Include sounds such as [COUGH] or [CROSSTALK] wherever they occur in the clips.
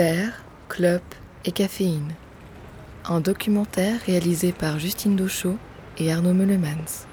Terre, Club et Caféine. Un documentaire réalisé par Justine Douchot et Arnaud Meulemans.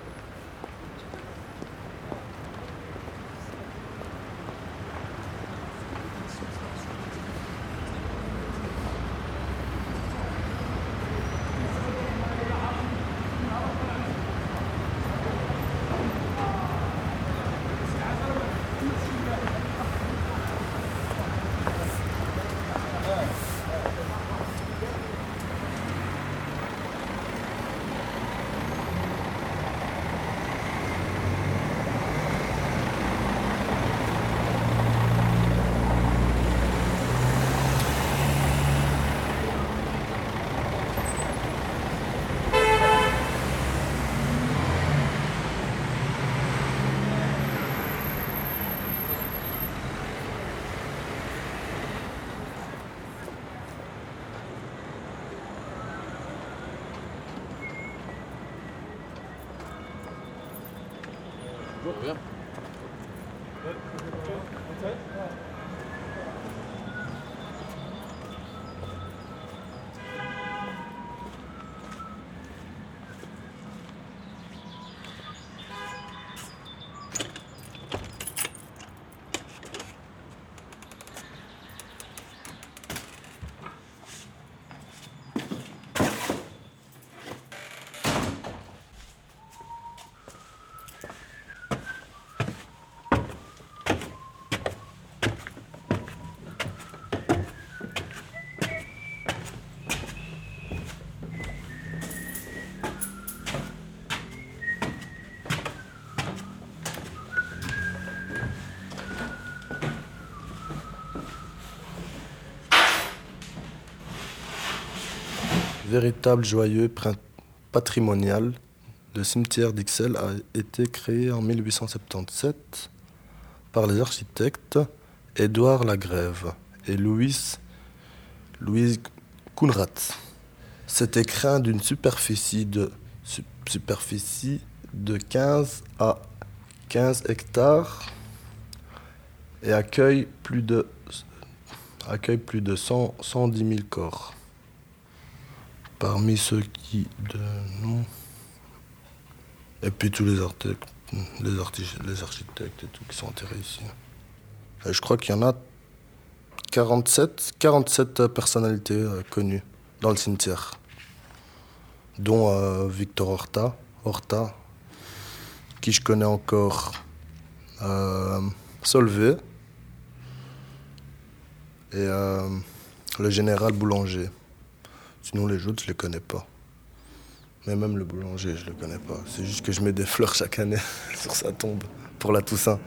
Véritable joyeux patrimonial, le cimetière d'Ixelles a été créé en 1877 par les architectes Édouard Lagrève et Louis, Louise Kunrat. C'était craint d'une superficie de, superficie de 15 à 15 hectares et accueille plus de, accueille plus de 100, 110 000 corps parmi ceux qui de nous et puis tous les architectes, les, architectes et tout qui sont enterrés ici. je crois qu'il y en a 47, 47 personnalités euh, connues dans le cimetière, dont euh, Victor Horta, qui je connais encore, euh, Solvay et le général Boulanger. Sinon, les autres, je les connais pas. Mais même le boulanger, je le connais pas. C'est juste que je mets des fleurs chaque année [LAUGHS] sur sa tombe pour la Toussaint.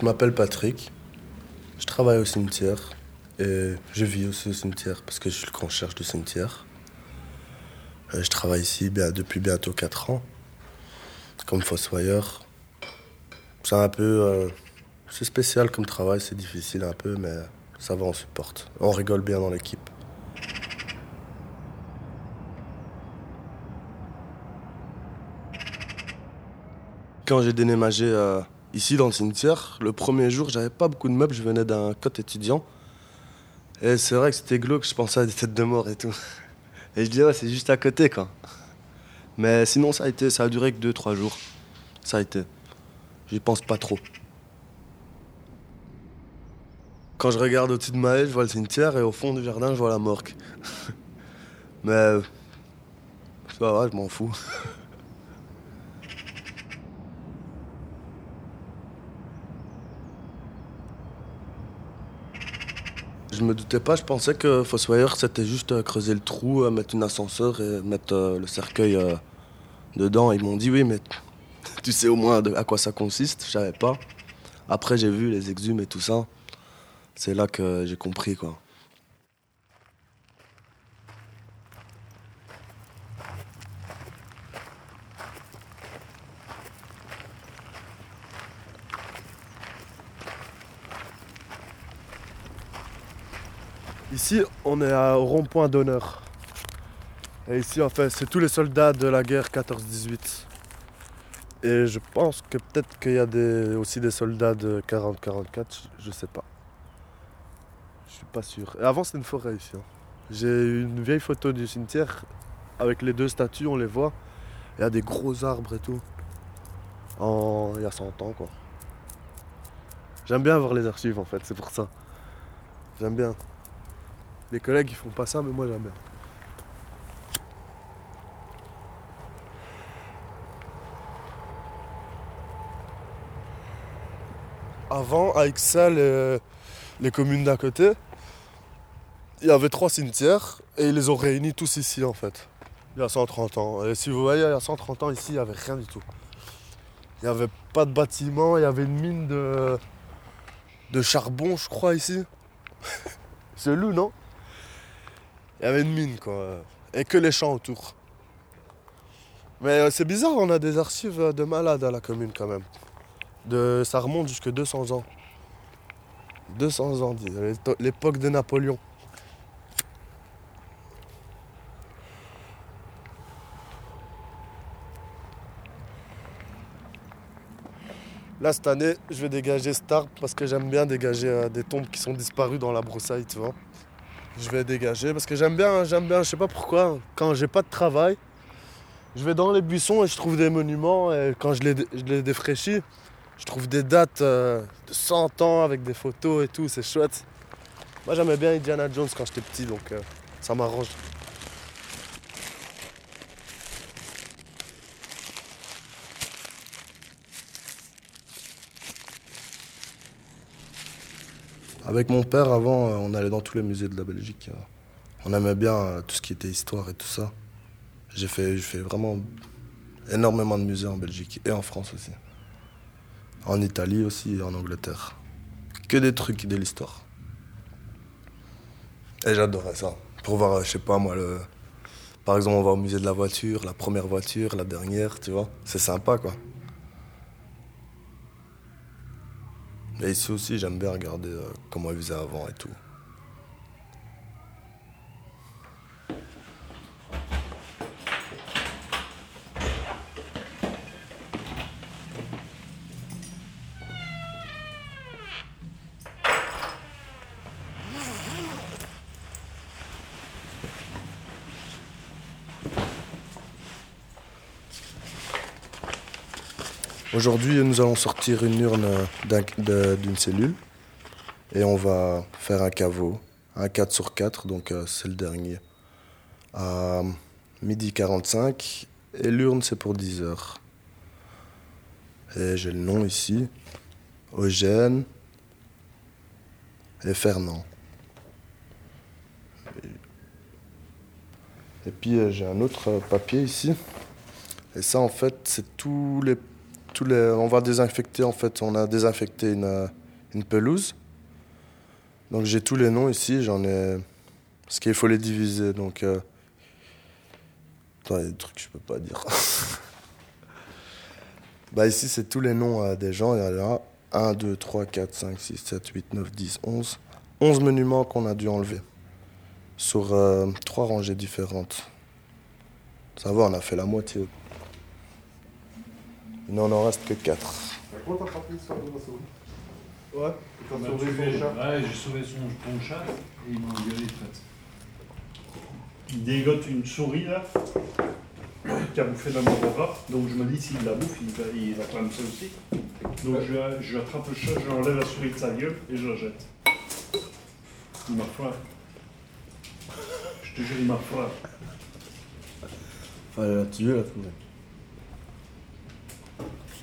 Je m'appelle Patrick. Je travaille au cimetière. Et je vis aussi au cimetière parce que je suis le concierge du cimetière. Euh, je travaille ici depuis bientôt 4 ans comme fossoyeur. C'est un peu. Euh, c'est spécial comme travail, c'est difficile un peu, mais ça va, on supporte. On rigole bien dans l'équipe. Quand j'ai déménagé euh, ici dans le cimetière, le premier jour, j'avais pas beaucoup de meubles, je venais d'un cote étudiant. Et c'est vrai que c'était glauque, je pensais à des têtes de mort et tout. Et je disais, ouais, c'est juste à côté, quoi. Mais sinon, ça a été, ça a duré que 2-3 jours. Ça a été. J'y pense pas trop. Quand je regarde au-dessus de ma haie, je vois le cimetière et au fond du jardin, je vois la morgue. [LAUGHS] Mais. C'est pas vrai, je m'en fous. [LAUGHS] Je me doutais pas, je pensais que Fossoyeur c'était juste euh, creuser le trou, euh, mettre une ascenseur et mettre euh, le cercueil dedans. Ils m'ont dit oui, mais [LAUGHS] tu sais au moins à quoi ça consiste, je savais pas. Après j'ai vu les exhumes et tout ça. C'est là que j'ai compris quoi. Ici, on est à- rond-point d'honneur. Et ici, en fait, c'est tous les soldats de la guerre 14-18. Et je pense que peut-être qu'il y a aussi des soldats de 40-44, je sais pas. Je suis pas sûr. Et avant, c'était une forêt ici. hein. J'ai une vieille photo du cimetière avec les deux statues, on les voit. Il y a des gros arbres et tout. Il y a 100 ans, quoi. J'aime bien voir les archives, en fait, c'est pour ça. J'aime bien. Les collègues, ils font pas ça, mais moi, bien. Avant, avec ça, les, les communes d'à côté, il y avait trois cimetières et ils les ont réunis tous ici en fait. Il y a 130 ans. Et si vous voyez, il y a 130 ans ici, il n'y avait rien du tout. Il n'y avait pas de bâtiment, il y avait une mine de, de charbon, je crois, ici. [LAUGHS] C'est loup, non? Il y avait une mine, quoi. Et que les champs autour. Mais euh, c'est bizarre, on a des archives euh, de malades à la commune quand même. De, ça remonte jusque 200 ans. 200 ans, l'époque de Napoléon. Là, cette année, je vais dégager cet arbre parce que j'aime bien dégager euh, des tombes qui sont disparues dans la broussaille, tu vois. Je vais dégager parce que j'aime bien, j'aime bien, je sais pas pourquoi, quand j'ai pas de travail, je vais dans les buissons et je trouve des monuments et quand je les, je défraîchis, je trouve des dates euh, de 100 ans avec des photos et tout, c'est chouette. Moi j'aimais bien Indiana Jones quand j'étais petit donc euh, ça m'arrange. Avec mon père, avant, euh, on allait dans tous les musées de la Belgique. euh. On aimait bien euh, tout ce qui était histoire et tout ça. J'ai fait, vraiment énormément de musées en Belgique et en France aussi. En Italie aussi et en Angleterre. Que des trucs de l'histoire. Et j'adorais ça. Pour voir, je sais pas moi, le... par exemple, on va au musée de la voiture, la première voiture, la dernière, tu vois. C'est sympa quoi. Et ici aussi, j'aime bien regarder euh, comment ils faisaient avant et tout. Aujourd'hui, nous allons sortir une urne d'une cellule et on va faire un caveau, un 4 sur 4, donc euh, c'est le dernier, à midi 45 et l'urne c'est pour 10 heures. Et j'ai le nom ici, Eugène et Fernand. Et, puis euh, j'ai un autre papier ici. Et ça en fait c'est tous les on va désinfecter en fait. On a désinfecté une, euh, une pelouse. Donc j'ai tous les noms ici. J'en ai. Parce qu'il faut les diviser. Euh, Attends, il y a des trucs que je peux pas dire. [LAUGHS] bah ici c'est tous les noms euh, des gens. Il y en a 1, 2, 3, 4, 5, 6, 7, 8, 9, 10, 11. 11 monuments qu'on a dû enlever. Sur trois rangées différentes. Ça va, on a fait la moitié. Il n'en en reste que 4. Comment t'as frappé l'histoire de ma souris Ouais, sauvé tué- ton chat. Ouais, j'ai sauvé son, ton chat et il m'a engueulé de fait. Il dégote une souris là qui a bouffé d'un rat. Donc je me dis s'il la bouffe, il va, il va clamser aussi. Donc je, lui- je attrape le chat, je lui enlève la souris de sa gueule et je la jette. Il m'a foiré. Je te jure, il m'a foiré. Fallait la tuer la souris.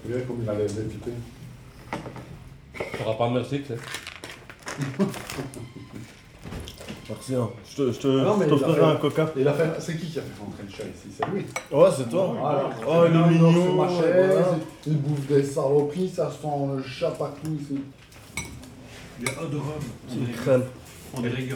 Tu vois comme il allait l'éviter. T'auras pas merci, tu sais. Merci, hein. je te, je te, Non, mais je t'offrirai il a fait- un coca. Il a fait... C'est qui qui a fait rentrer le chat ici? C'est lui. Ouais, c'est toi. Voilà. Oh, il est mignon. Sur ma chaise, voilà. il bouffe des saloperies, ça sent le chat partout ici. Il y a un de rhum. C'est une crème. On dirait.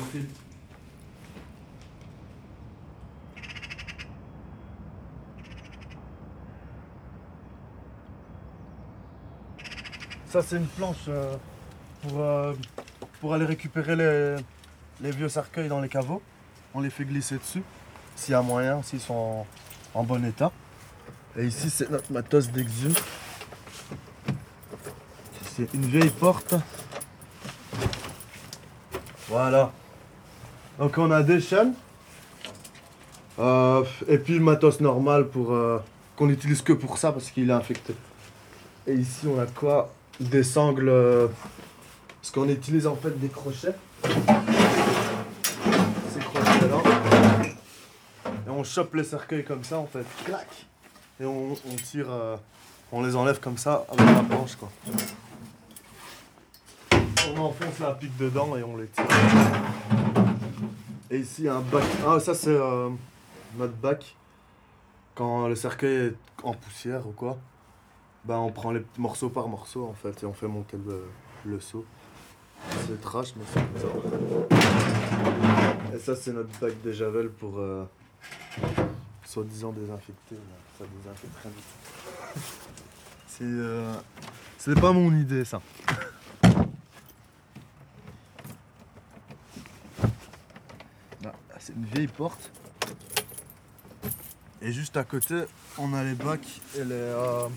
Ça, c'est une planche euh, pour, euh, pour aller récupérer les, vieux cercueils dans les caveaux. On les fait glisser dessus, s'il y a moyen, s'ils sont en, bon état. Et ici, c'est notre matos d'exhume. C'est une vieille porte. Voilà. Donc on a des chaînes. Euh, et puis le matos normal pour qu'on n'utilise que pour ça parce qu'il est infecté. Et ici on a quoi? Des sangles. euh, parce qu'on utilise en fait des crochets. Ces crochets là. Et on chope les cercueils comme ça en fait. Clac Et on, tire. euh, on les enlève comme ça avec la planche quoi. On enfonce la pique dedans et on les tire. Et ici, un bac. Ah, ça, c'est euh, notre bac. Quand le cercueil est en poussière ou quoi, ben, on prend les morceaux par morceau en fait et on fait monter le, le seau. C'est trash, mais c'est comme ça. Et ça, c'est notre bac de Javel pour euh, soi-disant désinfecter. Ça désinfecte très vite. [LAUGHS] C'est. Euh, c'est pas mon idée, ça. Là, [LAUGHS] c'est une vieille porte. Et juste à côté, on a les bacs et les. euh,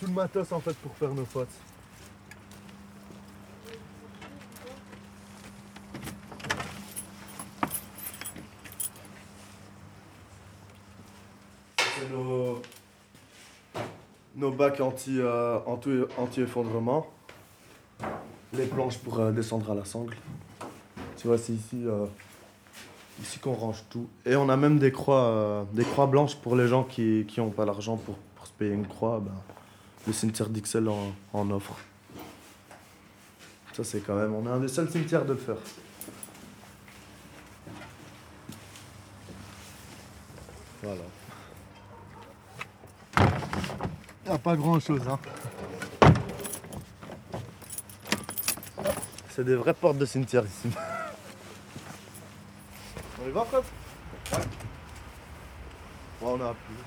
tout le matos en fait pour faire nos potes. C'est nos, nos bacs anti, euh, anti, anti-effondrement. Les planches pour euh, descendre à la sangle. Tu vois, c'est ici, euh, ici qu'on range tout. Et on a même des croix, des croix blanches pour les gens qui n'ont pas l'argent pour, pour se payer une croix. ben, le cimetière d'Ixelles en, en offre. Ça, c'est quand même. On est un des seuls cimetières de le faire. Voilà. Il n'y a pas grand chose, hein. C'est des vraies portes de cimetière ici. On y va, frère Ouais. Ouais, on a appuyé.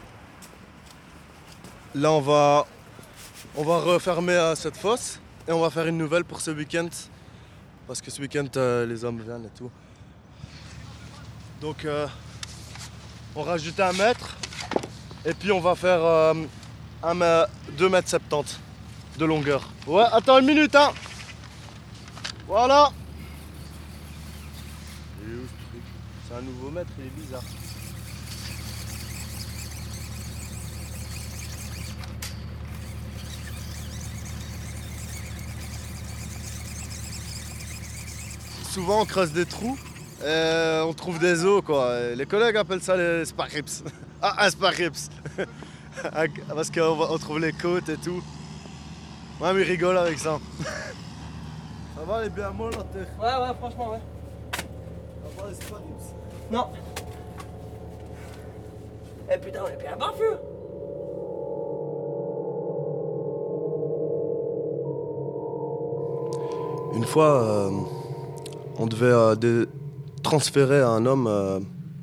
Là, on va, on va refermer euh, cette fosse et on va faire une nouvelle pour ce week-end. Parce que ce week-end, euh, les hommes viennent et tout. Donc, euh, on rajoute un mètre et puis on va faire euh, un, mè- 2 mètres 70 de longueur. Ouais, attends une minute, hein Voilà C'est un nouveau mètre, il est bizarre. Souvent on creuse des trous et on trouve des os quoi. Les collègues appellent ça les sparips. [LAUGHS] Ah un sparips [LAUGHS] Parce qu'on trouve les côtes et tout. Ouais mais ils rigolent avec ça. [LAUGHS] ça va les bien molles la terre? Ouais, ouais, franchement, ouais. Ça va les sparips Non. Eh putain, on est bien barfus Une fois, euh, on devait euh, transférer un homme euh,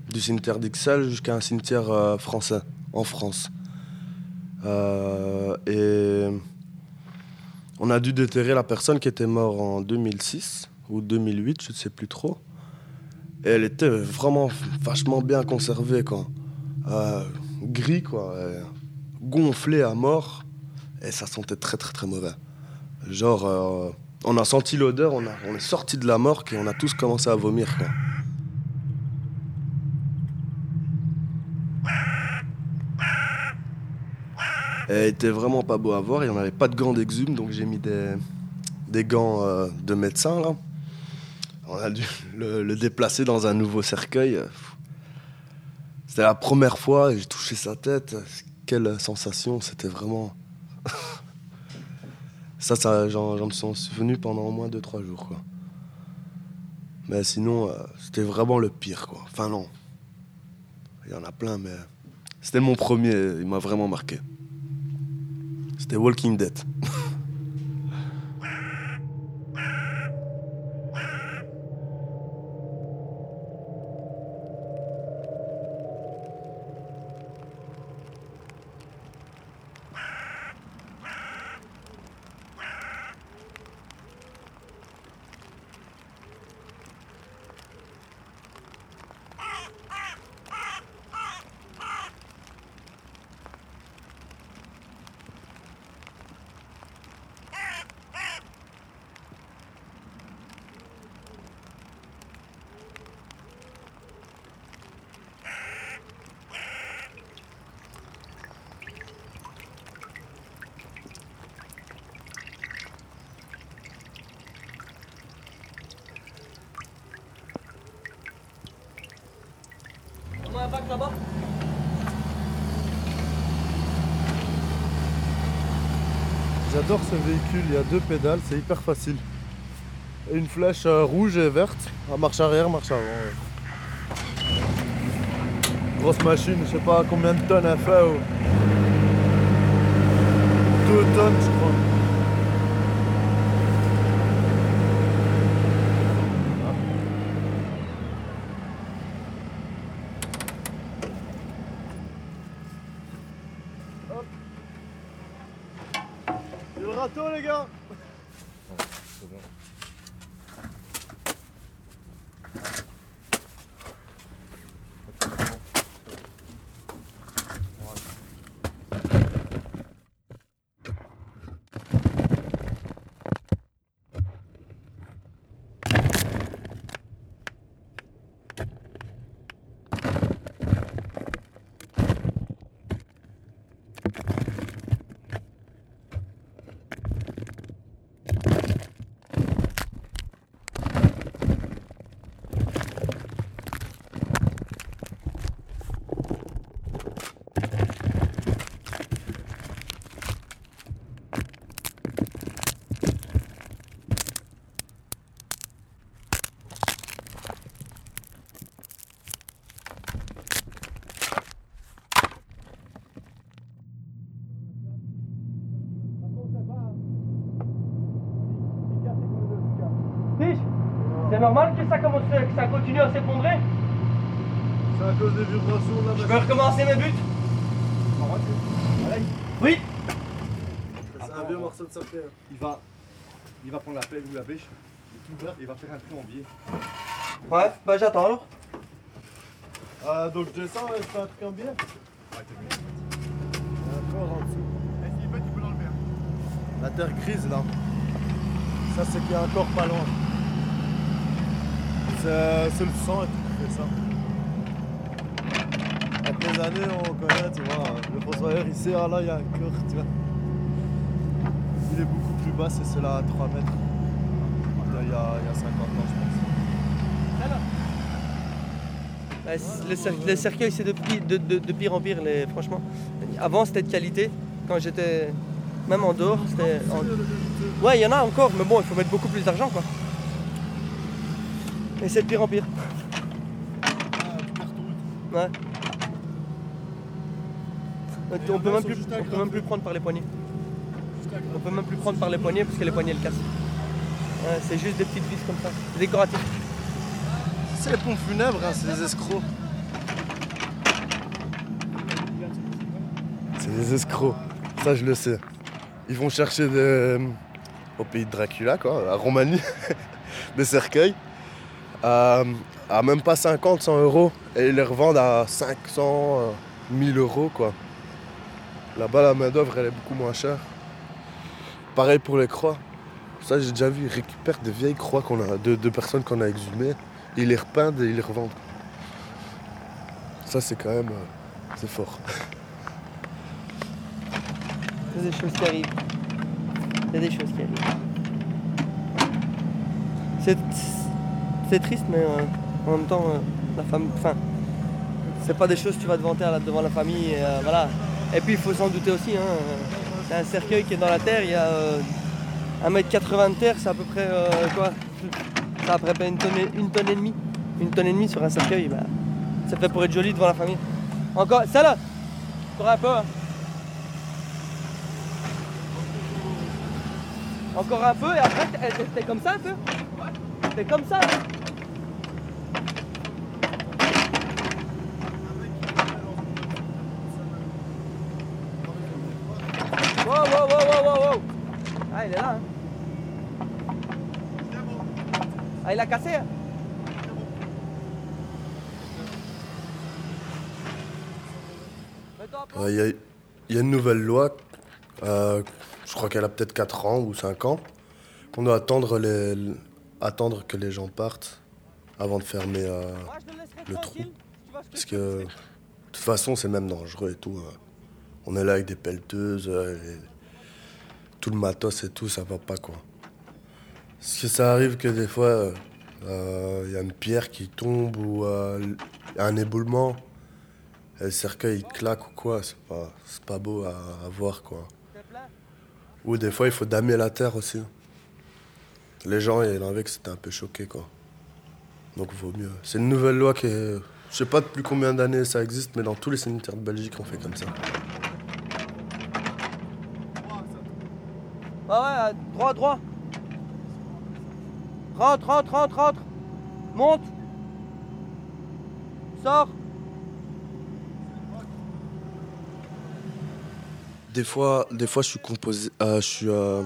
du cimetière d'Ixelles jusqu'à un cimetière euh, français, en France. Et on a dû déterrer la personne qui était morte en 2006 ou 2008, je ne sais plus trop. Et elle était vraiment vachement bien conservée, quoi. Gris, quoi. et gonflé à mort. Et ça sentait très, très, très mauvais. Genre, on a senti l'odeur, on, est sorti de la morgue et on a tous commencé à vomir. Quoi. Elle était vraiment pas beau à voir et on n'avait pas de gants d'exhume, donc j'ai mis des, gants euh, de médecin là. On a dû le, le déplacer dans un nouveau cercueil. C'était la première fois j'ai touché sa tête. Quelle sensation, c'était vraiment. Ça, ça j'en, me suis souvenu pendant au moins 2-3 jours. Mais sinon, euh, c'était vraiment le pire. Quoi. Enfin, non. Il y en a plein, mais c'était mon premier. Il m'a vraiment marqué. C'était Walking Dead. [LAUGHS] J'adore ce véhicule, il y a deux pédales, c'est hyper facile. Une flèche euh, rouge et verte, à marche arrière, marche avant. Grosse machine, je sais pas combien de tonnes elle fait. oh. Deux tonnes, le râteau, les gars Tige C'est normal que ça, commence, que ça continue à s'effondrer C'est à cause des vibrations la Je peux recommencer mes buts Oui C'est un vieux morceau de cercueil. Il va, il va prendre la pelle ou la bêche, et il va faire un trou en biais. Ouais, bah j'attends alors. Ah, donc je descends et je fais un truc en biais Encore en dessous. Et s'il peut, tu peux l'enlever. hein. La terre grise là. Ça c'est qu'il y a encore pas loin. C'est c'est le sang et tout qui fait ça. Avec les années on connaît, tu vois, le fossoyeur sait, ah là il y a un cœur, tu vois. Il est beaucoup plus bas, c'est celui-là à 3 mètres. Il y a, il y a 50 ans je pense. C- les, cer- les cercueils, c'est de, pi- de, de- de pire en pire, les, franchement. Avant, c'était de qualité. Quand j'étais. Même en dehors, c'était. en- Ouais, il y en a encore, mais bon, il faut mettre beaucoup plus d'argent, quoi. Et c'est de pire en pire. Ouais. On peut même plus, on peut même plus prendre par les poignets. On peut même plus prendre par les poignets parce que les poignets le cassent. Ouais, c'est juste des petites vis comme ça, c'est décoratif. C'est les pompes funèbres, hein, c'est des escrocs. C'est des escrocs, ça je le sais. Ils vont chercher des, au pays de Dracula, quoi, à Roumanie, [LAUGHS] des cercueils à, à même pas 50, 100 euros et ils les revendent à 500, euh, 1000 euros, quoi. Là-bas, la main-d'œuvre elle est beaucoup moins chère. Pareil pour les croix. Ça, j'ai déjà vu, ils récupèrent des vieilles croix qu'on a, de, personnes qu'on a exhumées. Ils les repeignent et ils les revendent. Ça, c'est quand même. euh, c'est fort. [LAUGHS] Il des choses qui arrivent. Il y a des choses qui arrivent. C'est, c'est triste, mais euh, en même temps, euh, la femme. Enfin, c'est pas des choses que tu vas te vanter devant la famille. et, euh, voilà. Et puis, il faut s'en douter aussi. Hein, c'est un cercueil qui est dans la terre. Il y a euh, 1m80 de terre, c'est à peu près. quoi C'est à peu près une tonne, et- une tonne et demie. Une tonne et demie sur un cercueil. bah, ça fait pour être joli devant la famille. Encore. Ça là Encore un peu. hein. Encore un peu et après t'es comme ça un peu T'es comme ça hein Ah il est là hein Ah il a cassé hein. Il y, a- il y a une nouvelle loi, euh, je crois qu'elle a peut-être 4 ans ou 5 ans, qu'on doit attendre, les, attendre que les gens partent avant de fermer. euh, le que parce que de toute façon, c'est même dangereux et tout. euh. On est là avec des pelleteuses, euh, et tout le matos et tout, ça va pas quoi. Parce que ça arrive que des fois, il y a une pierre qui tombe ou euh, un éboulement. Et le cercueil il claque ou quoi, c'est pas, pas beau à, voir quoi. Ou des fois il faut damer la terre aussi. Les gens, il y en avait c'était un peu choqués quoi. Donc vaut mieux. C'est une nouvelle loi qui est. Je sais pas depuis combien d'années ça existe, mais dans tous les cimetières de Belgique on fait comme ça. Droit, droit. Rentre, rentre, rentre, rentre. Monte. Sors. Des fois, des fois, je suis composé, euh, je suis, euh,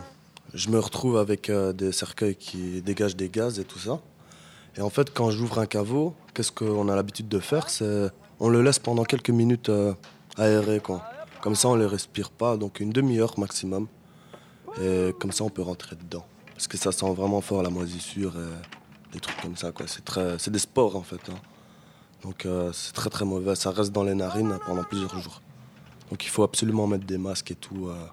je me retrouve avec euh, des cercueils qui dégagent des gaz et tout ça. Et en fait, quand j'ouvre un caveau, qu'est-ce qu'on a l'habitude de faire? C'est, on le laisse pendant quelques minutes aérer, quoi. Comme ça, on les respire pas, donc une demi-heure maximum. Et comme ça, on peut rentrer dedans. Parce que ça sent vraiment fort la moisissure et des trucs comme ça, quoi. C'est très, c'est des spores en fait. hein. Donc euh, c'est très très mauvais. Ça reste dans les narines pendant plusieurs jours. Donc il faut absolument mettre des masques et tout. euh.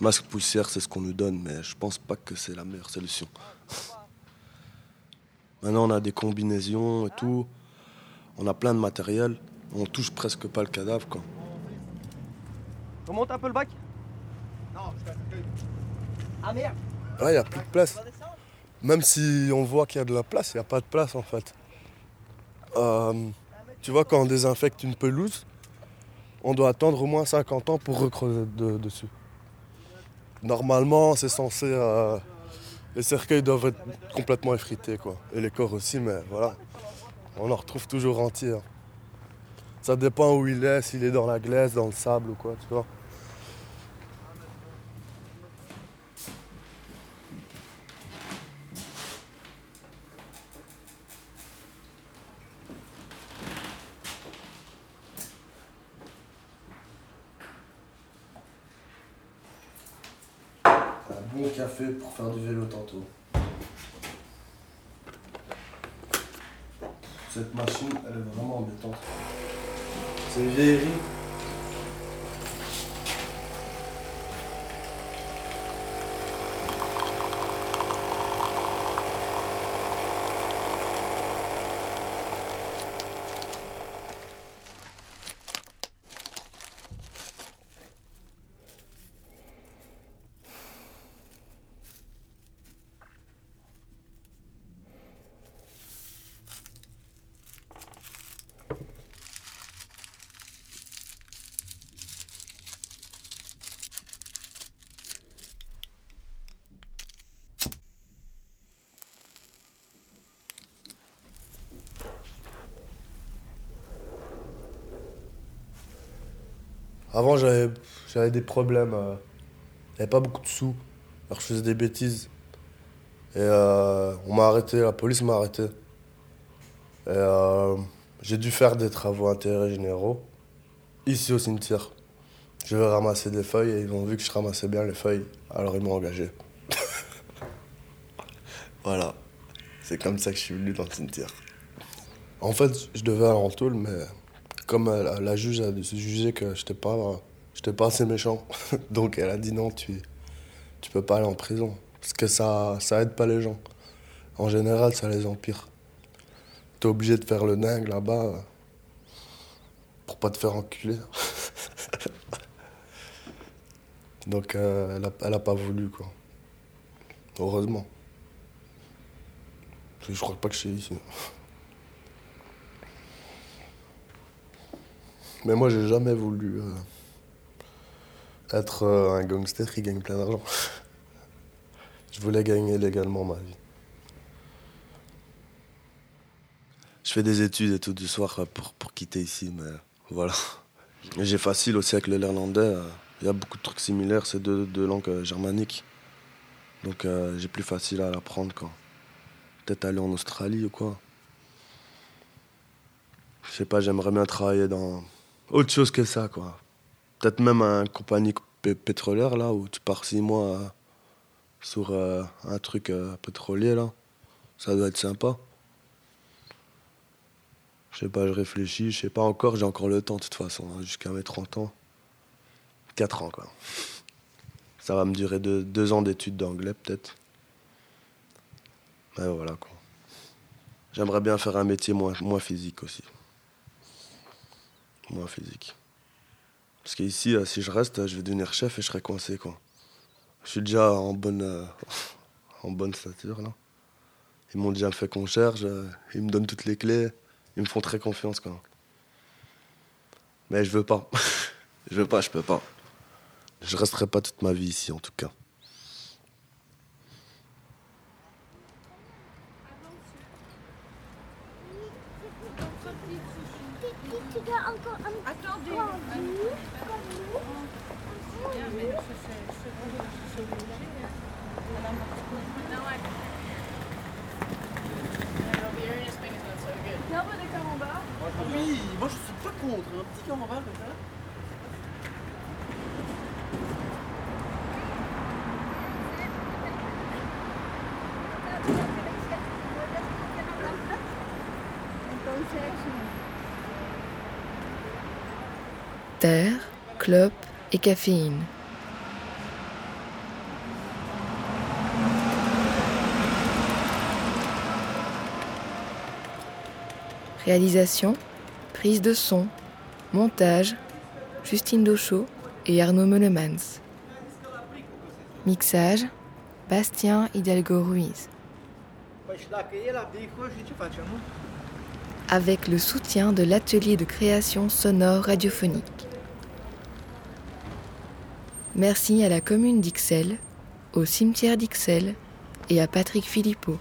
Masque poussière, c'est ce qu'on nous donne, mais je pense pas que c'est la meilleure solution. [LAUGHS] Maintenant, on a des combinaisons et tout. On a plein de matériel. On touche presque pas le cadavre, quoi. Remonte un peu le bac? Ah il n'y a plus de place. Même si on voit qu'il y a de la place, il n'y a pas de place en fait. Euh, tu vois, quand on désinfecte une pelouse, on doit attendre au moins 50 ans pour recreuser de- dessus. Normalement, c'est censé. euh, les cercueils doivent être complètement effrités, quoi. Et les corps aussi, mais voilà. On en retrouve toujours entiers. hein. Ça dépend où il est, s'il est dans la glaise, dans le sable ou quoi, tu vois. Faire du vélo tantôt. Cette machine, elle est vraiment embêtante. C'est une vieillerie. Avant, j'avais des problèmes. euh, J'avais pas beaucoup de sous. Alors, je faisais des bêtises. Et euh, on m'a arrêté, la police m'a arrêté. Et euh, j'ai dû faire des travaux intérêts généraux ici au cimetière. Je vais ramasser des feuilles et ils ont vu que je ramassais bien les feuilles. Alors, ils m'ont engagé. [LAUGHS] voilà. C'est comme ça que je suis venu dans le cimetière. En fait, je devais aller en tôle, mais comme euh, la, juge a jugé que j'étais pas, j'étais pas assez méchant, [LAUGHS] donc elle a dit non, tu, tu peux pas aller en prison. Parce que ça, ça aide pas les gens. En général, ça les empire. T'es obligé de faire le dingue là-bas euh, pour pas te faire enculer. [LAUGHS] donc euh, elle, a, elle a pas voulu, quoi. Heureusement. Je crois pas que je suis ici. Mais moi, j'ai jamais voulu euh, être euh, un gangster qui gagne plein d'argent. [LAUGHS] Je voulais gagner légalement ma vie. Je fais des études et tout du soir euh, pour, pour quitter ici, mais voilà. J'ai facile aussi avec le néerlandais. Il y a beaucoup de trucs similaires, c'est deux, deux langues germaniques. Donc j'ai plus facile à l'apprendre, quoi. Peut-être aller en Australie ou quoi. Je sais pas, j'aimerais bien travailler dans autre chose que ça, quoi. Peut-être même une compagnie pé- pétrolière, là, où tu pars six mois euh, sur euh, un truc euh, pétrolier, là. Ça doit être sympa. Je sais pas, je réfléchis, je sais pas encore, j'ai encore le temps, de toute façon, hein, jusqu'à mes 30 ans. 4 ans, quoi. Ça va me durer deux, ans d'études d'anglais, peut-être. Mais voilà, quoi. J'aimerais bien faire un métier moins physique aussi. Moi, physique. Parce qu'ici, euh, si je reste, je vais devenir chef et je serai coincé, quoi. Je suis déjà en bonne, euh, [LAUGHS] stature, là. Ils m'ont déjà fait concierge, euh, ils me donnent toutes les clés, ils me font très confiance, quoi. Mais je veux pas. [LAUGHS] je veux pas, je peux pas. Je resterai pas toute ma vie ici, en tout cas. Terre, clope et caféine. Réalisation, prise de son, montage, Justine Dochot et Arnaud Meulemans. Mixage, Bastien Hidalgo Ruiz. Avec le soutien de l'atelier de création sonore radiophonique. Merci à la commune d'Ixelles, au cimetière d'Ixelles et à Patrick Philippot.